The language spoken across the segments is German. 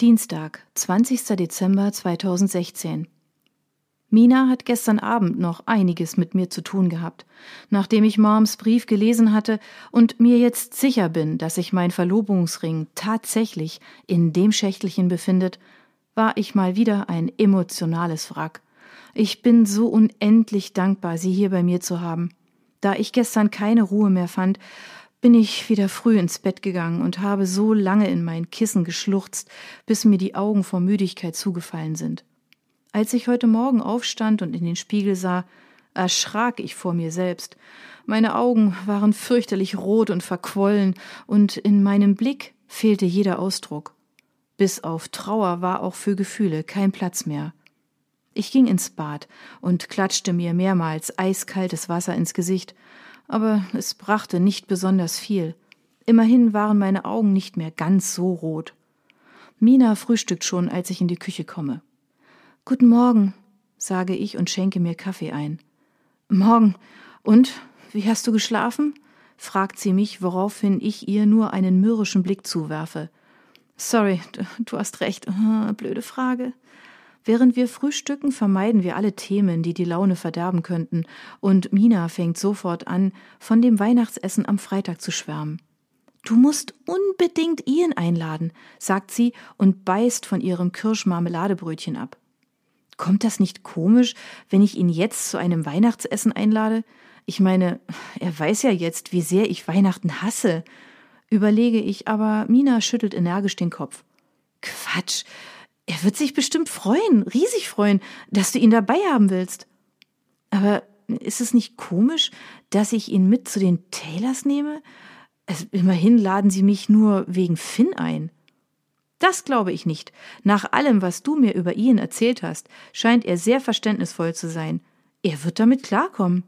Dienstag, 20. Dezember 2016. Mina hat gestern Abend noch einiges mit mir zu tun gehabt. Nachdem ich Moms Brief gelesen hatte und mir jetzt sicher bin, dass sich mein Verlobungsring tatsächlich in dem Schächtelchen befindet, war ich mal wieder ein emotionales Wrack. Ich bin so unendlich dankbar, Sie hier bei mir zu haben. Da ich gestern keine Ruhe mehr fand, bin ich wieder früh ins Bett gegangen und habe so lange in mein Kissen geschluchzt, bis mir die Augen vor Müdigkeit zugefallen sind. Als ich heute Morgen aufstand und in den Spiegel sah, erschrak ich vor mir selbst. Meine Augen waren fürchterlich rot und verquollen, und in meinem Blick fehlte jeder Ausdruck. Bis auf Trauer war auch für Gefühle kein Platz mehr. Ich ging ins Bad und klatschte mir mehrmals eiskaltes Wasser ins Gesicht, aber es brachte nicht besonders viel. Immerhin waren meine Augen nicht mehr ganz so rot. Mina frühstückt schon, als ich in die Küche komme. Guten Morgen, sage ich und schenke mir Kaffee ein. Morgen. Und wie hast du geschlafen? fragt sie mich, woraufhin ich ihr nur einen mürrischen Blick zuwerfe. Sorry, du hast recht. Blöde Frage. Während wir frühstücken, vermeiden wir alle Themen, die die Laune verderben könnten, und Mina fängt sofort an, von dem Weihnachtsessen am Freitag zu schwärmen. Du musst unbedingt Ian einladen, sagt sie und beißt von ihrem Kirschmarmeladebrötchen ab. Kommt das nicht komisch, wenn ich ihn jetzt zu einem Weihnachtsessen einlade? Ich meine, er weiß ja jetzt, wie sehr ich Weihnachten hasse. Überlege ich, aber Mina schüttelt energisch den Kopf. Quatsch, er wird sich bestimmt freuen, riesig freuen, dass du ihn dabei haben willst. Aber ist es nicht komisch, dass ich ihn mit zu den Taylors nehme? Also immerhin laden sie mich nur wegen Finn ein. Das glaube ich nicht. Nach allem, was du mir über ihn erzählt hast, scheint er sehr verständnisvoll zu sein. Er wird damit klarkommen.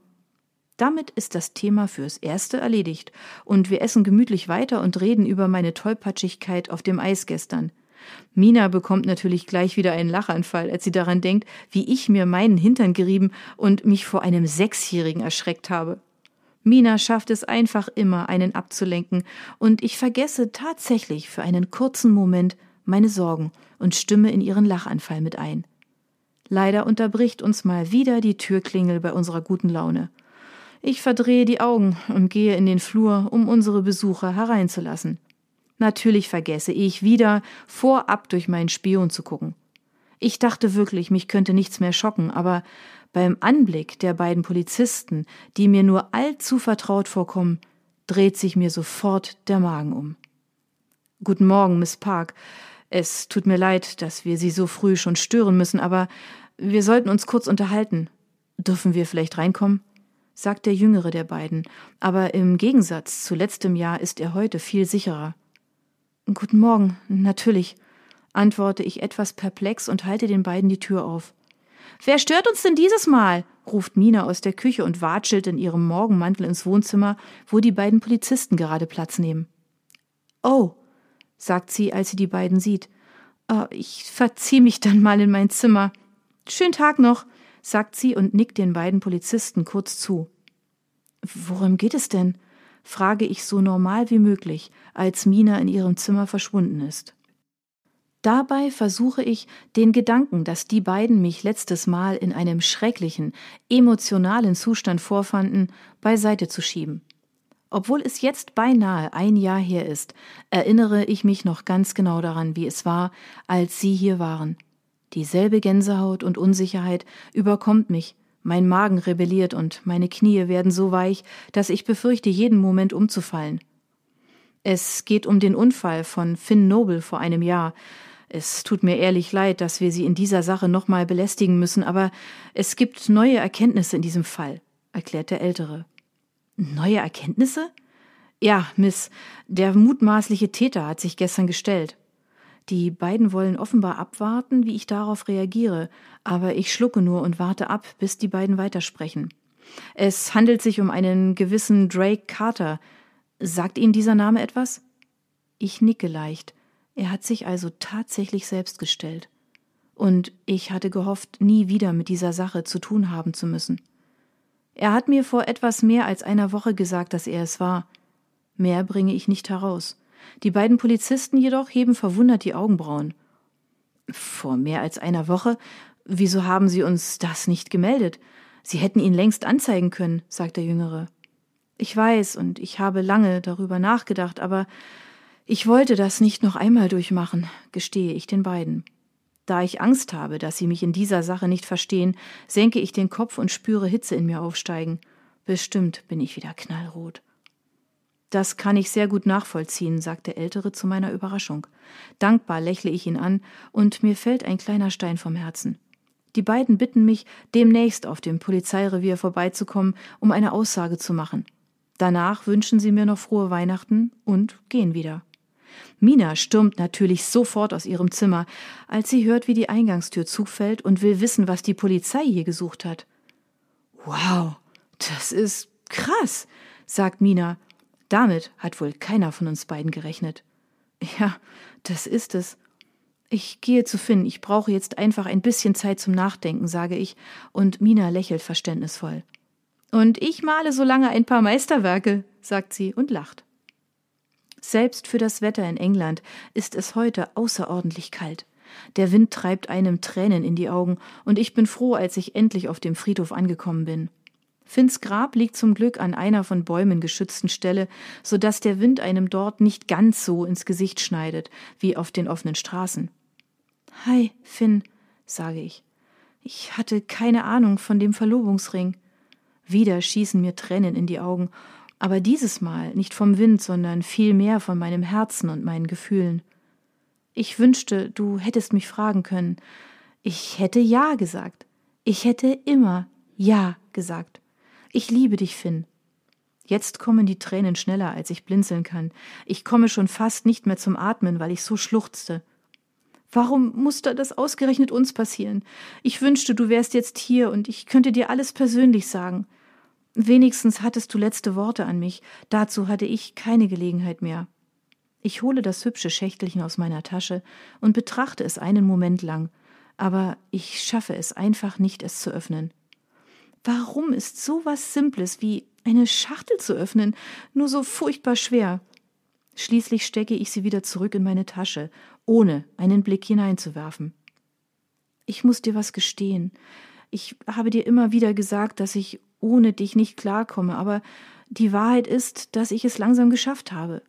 Damit ist das Thema fürs Erste erledigt, und wir essen gemütlich weiter und reden über meine Tollpatschigkeit auf dem Eis gestern. Mina bekommt natürlich gleich wieder einen Lachanfall, als sie daran denkt, wie ich mir meinen Hintern gerieben und mich vor einem Sechsjährigen erschreckt habe. Mina schafft es einfach immer, einen abzulenken, und ich vergesse tatsächlich für einen kurzen Moment meine Sorgen und stimme in ihren Lachanfall mit ein. Leider unterbricht uns mal wieder die Türklingel bei unserer guten Laune. Ich verdrehe die Augen und gehe in den Flur, um unsere Besucher hereinzulassen. Natürlich vergesse ich wieder, vorab durch meinen Spion zu gucken. Ich dachte wirklich, mich könnte nichts mehr schocken, aber beim Anblick der beiden Polizisten, die mir nur allzu vertraut vorkommen, dreht sich mir sofort der Magen um. Guten Morgen, Miss Park. Es tut mir leid, dass wir Sie so früh schon stören müssen, aber wir sollten uns kurz unterhalten. Dürfen wir vielleicht reinkommen? sagt der jüngere der beiden, aber im Gegensatz zu letztem Jahr ist er heute viel sicherer. Guten Morgen, natürlich, antworte ich etwas perplex und halte den beiden die Tür auf. Wer stört uns denn dieses Mal? ruft Mina aus der Küche und watschelt in ihrem Morgenmantel ins Wohnzimmer, wo die beiden Polizisten gerade Platz nehmen. Oh, sagt sie, als sie die beiden sieht. Oh, ich verzieh mich dann mal in mein Zimmer. Schönen Tag noch, sagt sie und nickt den beiden Polizisten kurz zu. Worum geht es denn? Frage ich so normal wie möglich, als Mina in ihrem Zimmer verschwunden ist. Dabei versuche ich, den Gedanken, dass die beiden mich letztes Mal in einem schrecklichen, emotionalen Zustand vorfanden, beiseite zu schieben. Obwohl es jetzt beinahe ein Jahr her ist, erinnere ich mich noch ganz genau daran, wie es war, als Sie hier waren. Dieselbe Gänsehaut und Unsicherheit überkommt mich, mein Magen rebelliert und meine Knie werden so weich, dass ich befürchte, jeden Moment umzufallen. Es geht um den Unfall von Finn Noble vor einem Jahr. Es tut mir ehrlich leid, dass wir Sie in dieser Sache nochmal belästigen müssen, aber es gibt neue Erkenntnisse in diesem Fall, erklärt der Ältere. Neue Erkenntnisse? Ja, Miss, der mutmaßliche Täter hat sich gestern gestellt. Die beiden wollen offenbar abwarten, wie ich darauf reagiere, aber ich schlucke nur und warte ab, bis die beiden weitersprechen. Es handelt sich um einen gewissen Drake Carter. Sagt Ihnen dieser Name etwas? Ich nicke leicht. Er hat sich also tatsächlich selbst gestellt. Und ich hatte gehofft, nie wieder mit dieser Sache zu tun haben zu müssen. Er hat mir vor etwas mehr als einer Woche gesagt, dass er es war. Mehr bringe ich nicht heraus. Die beiden Polizisten jedoch heben verwundert die Augenbrauen. Vor mehr als einer Woche? Wieso haben Sie uns das nicht gemeldet? Sie hätten ihn längst anzeigen können, sagt der Jüngere. Ich weiß, und ich habe lange darüber nachgedacht, aber ich wollte das nicht noch einmal durchmachen, gestehe ich den beiden. Da ich Angst habe, dass sie mich in dieser Sache nicht verstehen, senke ich den Kopf und spüre Hitze in mir aufsteigen. Bestimmt bin ich wieder knallrot. Das kann ich sehr gut nachvollziehen, sagt der Ältere zu meiner Überraschung. Dankbar lächle ich ihn an, und mir fällt ein kleiner Stein vom Herzen. Die beiden bitten mich, demnächst auf dem Polizeirevier vorbeizukommen, um eine Aussage zu machen. Danach wünschen sie mir noch frohe Weihnachten und gehen wieder. Mina stürmt natürlich sofort aus ihrem Zimmer, als sie hört, wie die Eingangstür zufällt und will wissen, was die Polizei hier gesucht hat. Wow, das ist krass, sagt Mina. Damit hat wohl keiner von uns beiden gerechnet. Ja, das ist es. Ich gehe zu Finn, ich brauche jetzt einfach ein bisschen Zeit zum Nachdenken, sage ich, und Mina lächelt verständnisvoll. Und ich male so lange ein paar Meisterwerke, sagt sie und lacht. Selbst für das Wetter in England ist es heute außerordentlich kalt. Der Wind treibt einem Tränen in die Augen, und ich bin froh, als ich endlich auf dem Friedhof angekommen bin. Finns Grab liegt zum Glück an einer von Bäumen geschützten Stelle, so dass der Wind einem dort nicht ganz so ins Gesicht schneidet wie auf den offenen Straßen. Hi, Finn, sage ich. Ich hatte keine Ahnung von dem Verlobungsring. Wieder schießen mir Tränen in die Augen, aber dieses Mal nicht vom Wind, sondern vielmehr von meinem Herzen und meinen Gefühlen. Ich wünschte, du hättest mich fragen können. Ich hätte Ja gesagt. Ich hätte immer Ja gesagt. Ich liebe dich, Finn. Jetzt kommen die Tränen schneller, als ich blinzeln kann. Ich komme schon fast nicht mehr zum Atmen, weil ich so schluchzte. Warum musste das ausgerechnet uns passieren? Ich wünschte, du wärst jetzt hier und ich könnte dir alles persönlich sagen. Wenigstens hattest du letzte Worte an mich, dazu hatte ich keine Gelegenheit mehr. Ich hole das hübsche Schächtelchen aus meiner Tasche und betrachte es einen Moment lang, aber ich schaffe es einfach nicht, es zu öffnen. Warum ist so was Simples wie eine Schachtel zu öffnen nur so furchtbar schwer? Schließlich stecke ich sie wieder zurück in meine Tasche, ohne einen Blick hineinzuwerfen. Ich muss dir was gestehen. Ich habe dir immer wieder gesagt, dass ich ohne dich nicht klarkomme, aber die Wahrheit ist, dass ich es langsam geschafft habe.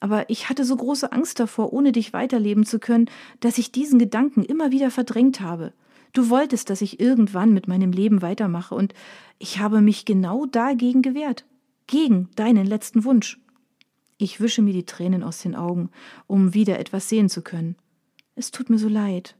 Aber ich hatte so große Angst davor, ohne dich weiterleben zu können, dass ich diesen Gedanken immer wieder verdrängt habe. Du wolltest, dass ich irgendwann mit meinem Leben weitermache, und ich habe mich genau dagegen gewehrt. Gegen deinen letzten Wunsch. Ich wische mir die Tränen aus den Augen, um wieder etwas sehen zu können. Es tut mir so leid.